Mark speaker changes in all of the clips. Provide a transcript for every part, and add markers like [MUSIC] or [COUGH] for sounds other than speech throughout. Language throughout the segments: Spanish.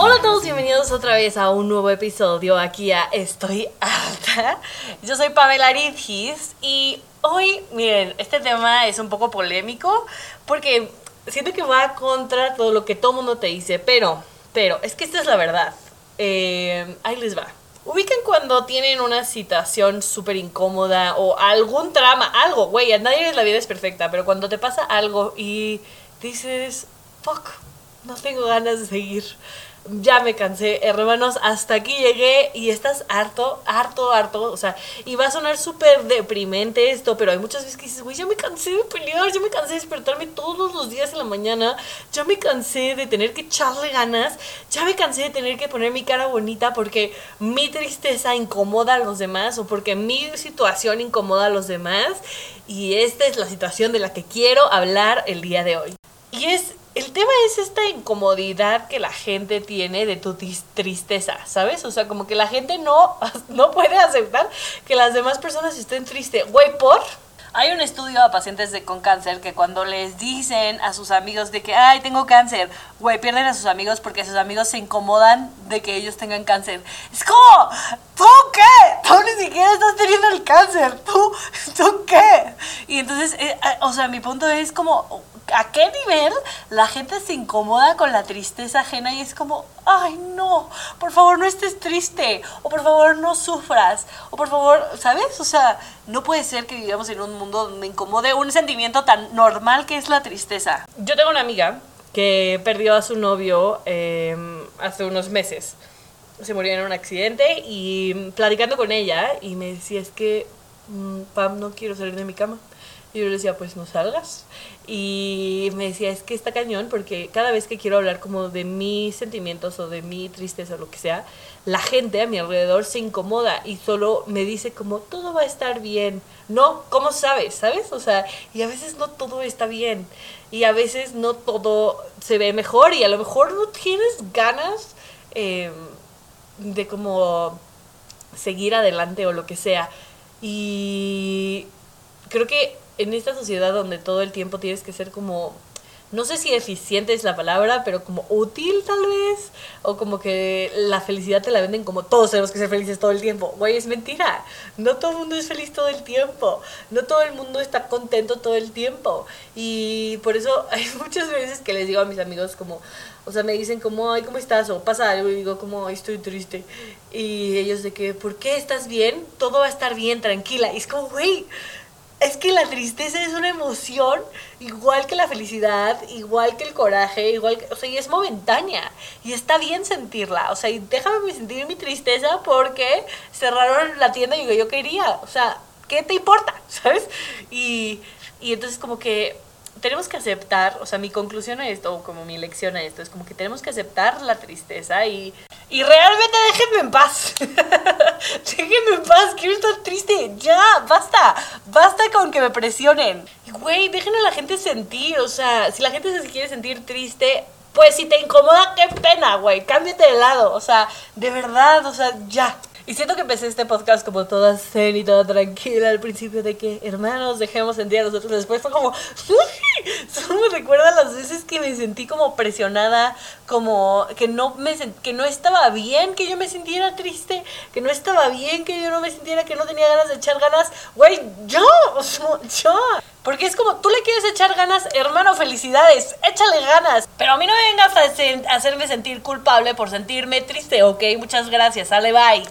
Speaker 1: Hola a todos, bienvenidos otra vez a un nuevo episodio aquí a Estoy Alta. Yo soy Pamela Aridgis y hoy, miren, este tema es un poco polémico porque siento que va contra todo lo que todo mundo te dice, pero, pero, es que esta es la verdad. Eh, ahí les va. Ubican cuando tienen una situación súper incómoda o algún trama, algo, güey, a nadie en la vida es perfecta, pero cuando te pasa algo y dices, fuck, no tengo ganas de seguir ya me cansé, hermanos, hasta aquí llegué y estás harto, harto, harto, o sea, y va a sonar súper deprimente esto, pero hay muchas veces que dices, güey, ya me cansé de pelear, ya me cansé de despertarme todos los días en la mañana, ya me cansé de tener que echarle ganas, ya me cansé de tener que poner mi cara bonita porque mi tristeza incomoda a los demás o porque mi situación incomoda a los demás y esta es la situación de la que quiero hablar el día de hoy. Y es el tema es esta incomodidad que la gente tiene de tu tristeza, ¿sabes? O sea, como que la gente no, [LAUGHS] no puede aceptar que las demás personas estén tristes. Güey, ¿por? Hay un estudio a pacientes de, con cáncer que cuando les dicen a sus amigos de que, ay, tengo cáncer, güey, pierden a sus amigos porque sus amigos se incomodan de que ellos tengan cáncer. Es como, ¿tú qué? Tú ni siquiera estás teniendo el cáncer, ¿tú, [LAUGHS] tú qué? Y entonces, eh, eh, o sea, mi punto es como, a qué nivel la gente se incomoda con la tristeza ajena y es como, ay no, por favor no estés triste, o por favor no sufras, o por favor, ¿sabes? O sea, no puede ser que vivamos en un mundo donde incomode un sentimiento tan normal que es la tristeza. Yo tengo una amiga que perdió a su novio em, hace unos meses. Se murió en un accidente y platicando con ella y me decía, es que, mm, Pam, no quiero salir de mi cama. Y yo le decía, pues no salgas. Y me decía, es que está cañón porque cada vez que quiero hablar como de mis sentimientos o de mi tristeza o lo que sea, la gente a mi alrededor se incomoda y solo me dice como, todo va a estar bien. No, ¿cómo sabes? ¿Sabes? O sea, y a veces no todo está bien. Y a veces no todo se ve mejor y a lo mejor no tienes ganas em, de como seguir adelante o lo que sea. Y creo que en esta sociedad donde todo el tiempo tienes que ser como no sé si eficiente es la palabra, pero como útil tal vez, o como que la felicidad te la venden como todos tenemos que ser felices todo el tiempo. Güey, es mentira. No todo el mundo es feliz todo el tiempo. No todo el mundo está contento todo el tiempo. Y por eso [LAUGHS] hay muchas veces que les digo a mis amigos como, o sea, me dicen como, ay, ¿cómo estás? O pasa algo y digo como, ay, estoy triste. Y ellos de que, ¿por qué estás bien? Todo va a estar bien, tranquila. Y es como, güey es que la tristeza es una emoción igual que la felicidad, igual que el coraje, igual que, o sea, y es momentánea y está bien sentirla, o sea, y déjame sentir mi tristeza porque cerraron la tienda y yo, quería, o sea, ¿qué te importa? [LAUGHS] ¿Sabes? Y, y entonces como que tenemos que aceptar, o sea, mi conclusión a esto, o como mi lección a esto, es como que tenemos que aceptar la tristeza y, y realmente déjenme en paz. [LAUGHS] déjenme en paz, quiero estar triste. Ya, basta. Basta con que me presionen. Güey, dejen a la gente sentir, o sea, si la gente se quiere sentir triste, pues si te incomoda, qué pena, güey, cámbiate de lado, o sea, de verdad, o sea, ya. Y siento que empecé este podcast como toda zen y toda tranquila al principio de que, hermanos, dejemos sentir a nosotros. Después fue como, [LAUGHS] solo me recuerda las veces que me sentí como presionada, como que no, me que no estaba bien que yo me sintiera triste, que no estaba bien que yo no me sintiera que no tenía ganas de echar ganas. Güey, yo, yo. Porque es como, tú le quieres echar ganas, hermano, felicidades, échale ganas. Pero a mí no me vengas a hacerme sentir culpable por sentirme triste, ok, muchas gracias, sale, bye.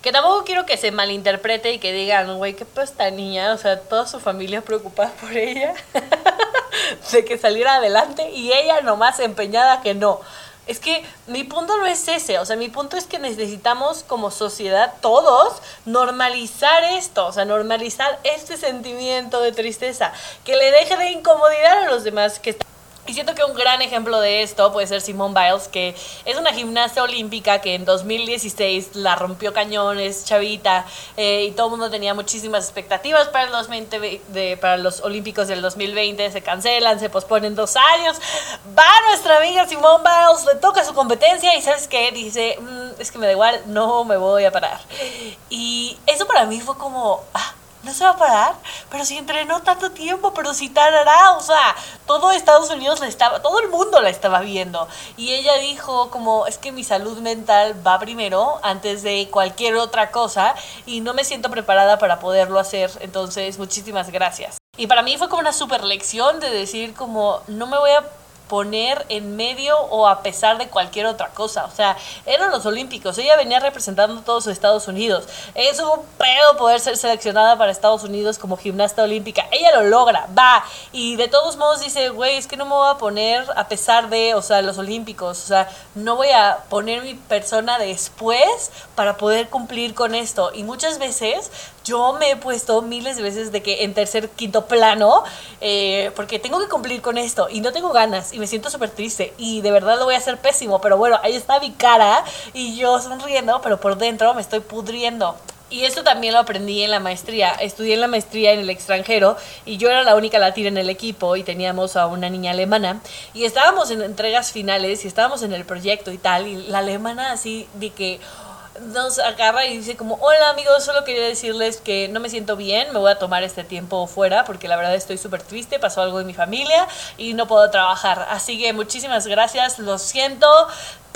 Speaker 1: Que tampoco quiero que se malinterprete y que digan, güey, qué pues niña, o sea, toda su familia preocupada por ella, [LAUGHS] [LAUGHS] de que saliera adelante y ella nomás empeñada que no. Es que mi punto no es ese, o sea, mi punto es que necesitamos como sociedad todos normalizar esto, o sea, normalizar este sentimiento de tristeza, que le deje de incomodidad a los demás, que Y siento que un gran ejemplo de esto puede ser Simone Biles, que es una gimnasta olímpica que en 2016 la rompió cañones, chavita, eh, y todo el mundo tenía muchísimas expectativas para los, de, para los Olímpicos del 2020. Se cancelan, se posponen dos años. Va nuestra amiga Simone Biles, le toca su competencia y ¿sabes qué? Dice, mm, es que me da igual, no me voy a parar. Y eso para mí fue como... Ah, no se va a parar, pero si entrenó tanto tiempo, pero si tarará, o sea, todo Estados Unidos la estaba, todo el mundo la estaba viendo. Y ella dijo como, es que mi salud mental va primero antes de cualquier otra cosa y no me siento preparada para poderlo hacer, entonces muchísimas gracias. Y para mí fue como una super lección de decir como, no me voy a poner en medio o a pesar de cualquier otra cosa. O sea, eran los Olímpicos. Ella venía representando a todos Estados Unidos. Es un pedo poder ser seleccionada para Estados Unidos como gimnasta olímpica. Ella lo logra, va. Y de todos modos dice, güey, es que no me voy a poner a pesar de, o sea, los Olímpicos. O sea, no voy a poner mi persona después para poder cumplir con esto. Y muchas veces yo me he puesto miles de veces de que en tercer, quinto plano, eh, porque tengo que cumplir con esto y no tengo ganas y me siento súper triste y de verdad lo voy a hacer pésimo, pero bueno, ahí está mi cara y yo sonriendo, pero por dentro me estoy pudriendo. Y esto también lo aprendí en la maestría. Estudié en la maestría en el extranjero y yo era la única latina en el equipo y teníamos a una niña alemana y estábamos en entregas finales y estábamos en el proyecto y tal y la alemana así de que nos agarra y dice como, hola amigos, solo quería decirles que no me siento bien, me voy a tomar este tiempo fuera porque la verdad estoy súper triste, pasó algo en mi familia y no puedo trabajar. Así que muchísimas gracias, lo siento,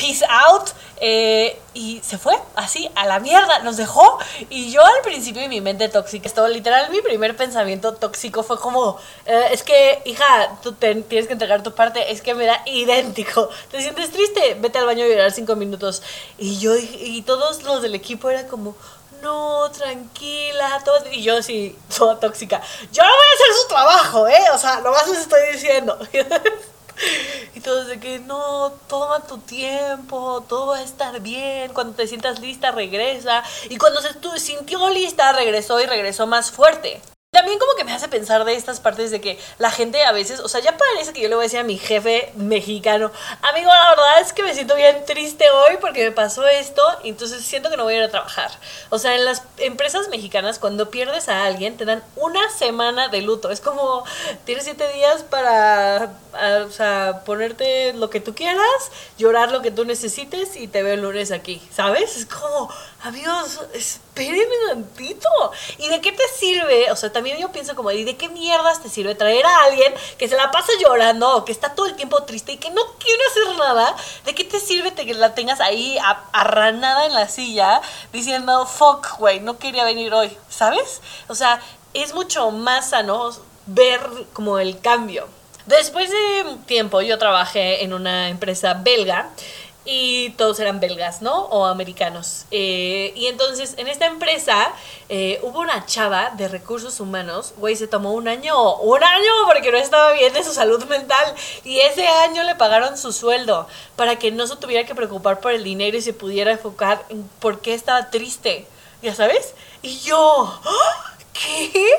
Speaker 1: peace out. Eh, y se fue así a la mierda, nos dejó. Y yo al principio mi mente tóxica, esto literal mi primer pensamiento tóxico fue como, eh, es que hija, tú tienes que entregar tu parte, es que me da idéntico. ¿Te sientes triste? Vete al baño a llorar cinco minutos. Y yo y todos los del equipo eran como, no, tranquila, todo, y yo sí, toda tóxica. Yo no voy a hacer su trabajo, ¿eh? O sea, lo más les estoy diciendo. [LAUGHS] [LAUGHS] Y todos de que no, toma tu tiempo, todo va a estar bien, cuando te sientas lista regresa. Y cuando se sintió lista regresó y regresó más fuerte. También como que me hace pensar de estas partes de que la gente a veces, o sea, ya parece que yo le voy a decir a mi jefe mexicano, amigo, la verdad es que me siento bien triste hoy porque me pasó esto y entonces siento que no voy a ir a trabajar. O sea, en las empresas mexicanas cuando pierdes a alguien te dan una semana de luto. Es como, tienes siete días para, o sea, ponerte lo que tú quieras, llorar lo que tú necesites y te veo el lunes aquí, ¿sabes? Es como, amigos, espérenme tantito. ¿Y de qué te sirve? O sea, también yo pienso como, ¿y de qué mierdas te sirve traer a alguien que se la pasa llorando que está todo el tiempo triste y que no quiere hacer nada? ¿De qué te sirve que la tengas ahí arranada en la silla diciendo, fuck, güey, no quería venir hoy? ¿Sabes? O sea, es mucho más sano ver como el cambio. Después de un tiempo yo trabajé en una empresa belga y todos eran belgas, ¿no? O americanos. Eh, y entonces en esta empresa eh, hubo una chava de recursos humanos, güey, se tomó un año, un año porque no estaba bien de su salud mental y ese año le pagaron su sueldo para que no se tuviera que preocupar por el dinero y se pudiera enfocar en por qué estaba triste, ¿ya sabes? Y yo. ¿qué?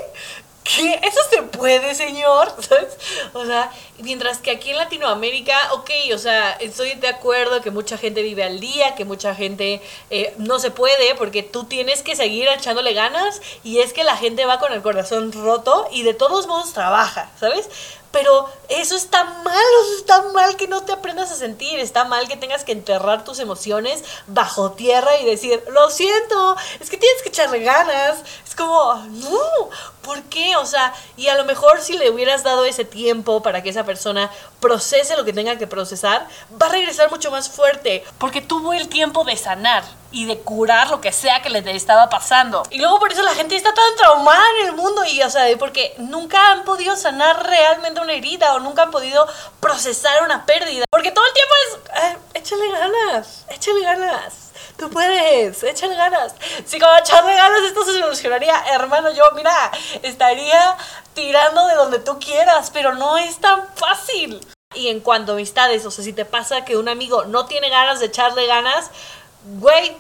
Speaker 1: ¿Qué? ¿Eso se puede, señor? [LAUGHS] ¿Sabes? O sea, mientras que aquí en Latinoamérica, ok, o sea, estoy de acuerdo que mucha gente vive al día, que mucha gente eh, no se puede, porque tú tienes que seguir echándole ganas y es que la gente va con el corazón roto y de todos modos trabaja, ¿sabes? Pero eso está mal, eso está mal que no te aprendas a sentir, está mal que tengas que enterrar tus emociones bajo tierra y decir, lo siento, es que tienes que echarle ganas. Es como, no, ¿por qué? O sea, y a lo mejor si le hubieras dado ese tiempo para que esa persona procese lo que tenga que procesar, va a regresar mucho más fuerte, porque tuvo el tiempo de sanar y de curar lo que sea que le estaba pasando. Y luego por eso la gente está tan traumada en el mundo y, o sea, porque nunca han podido sanar realmente una herida o nunca han podido procesar una pérdida. Porque todo el tiempo es, eh, échale ganas, échale ganas. Tú puedes, échale ganas. Si con echarle ganas esto se solucionaría, hermano, yo, mira, estaría tirando de donde tú quieras, pero no es tan fácil. Y en cuanto a amistades, o sea, si te pasa que un amigo no tiene ganas de echarle ganas, güey,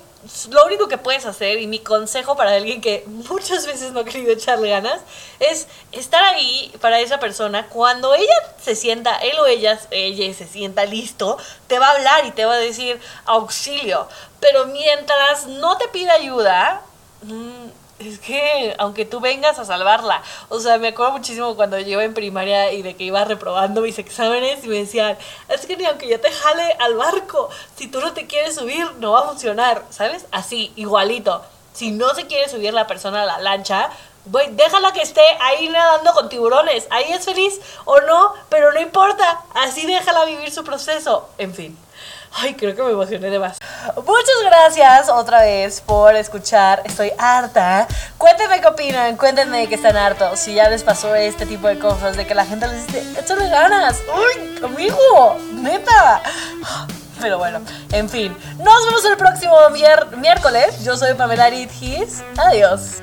Speaker 1: lo único que puedes hacer y mi consejo para alguien que [LAUGHS] muchas veces no ha querido echarle ganas es estar ahí para esa persona cuando ella se sienta, él o ella, ella se sienta listo, te va a hablar y te va a decir auxilio. Pero mientras no te pida ayuda, mm, es que aunque tú vengas a salvarla, o sea, me acuerdo muchísimo cuando yo iba en primaria y de que iba reprobando mis exámenes y me decían, es que ni aunque yo te jale al barco, si tú no te quieres subir, no va a funcionar, ¿sabes? Así, igualito. Si no se quiere subir la persona a la lancha, voy, déjala que esté ahí nadando con tiburones. Ahí es feliz o no, pero no importa. Así déjala vivir su proceso. En fin. Ay, creo que me emocioné de más. Muchas gracias otra vez por escuchar. Estoy harta. Cuéntenme qué opinan. Cuéntenme que están hartos. Si ya les pasó este tipo de cosas, de que la gente les dice, échale ganas. Uy, amigo, neta. Pero bueno, en fin. Nos vemos el próximo miércoles. Yo soy Pamela Ritgis. Adiós.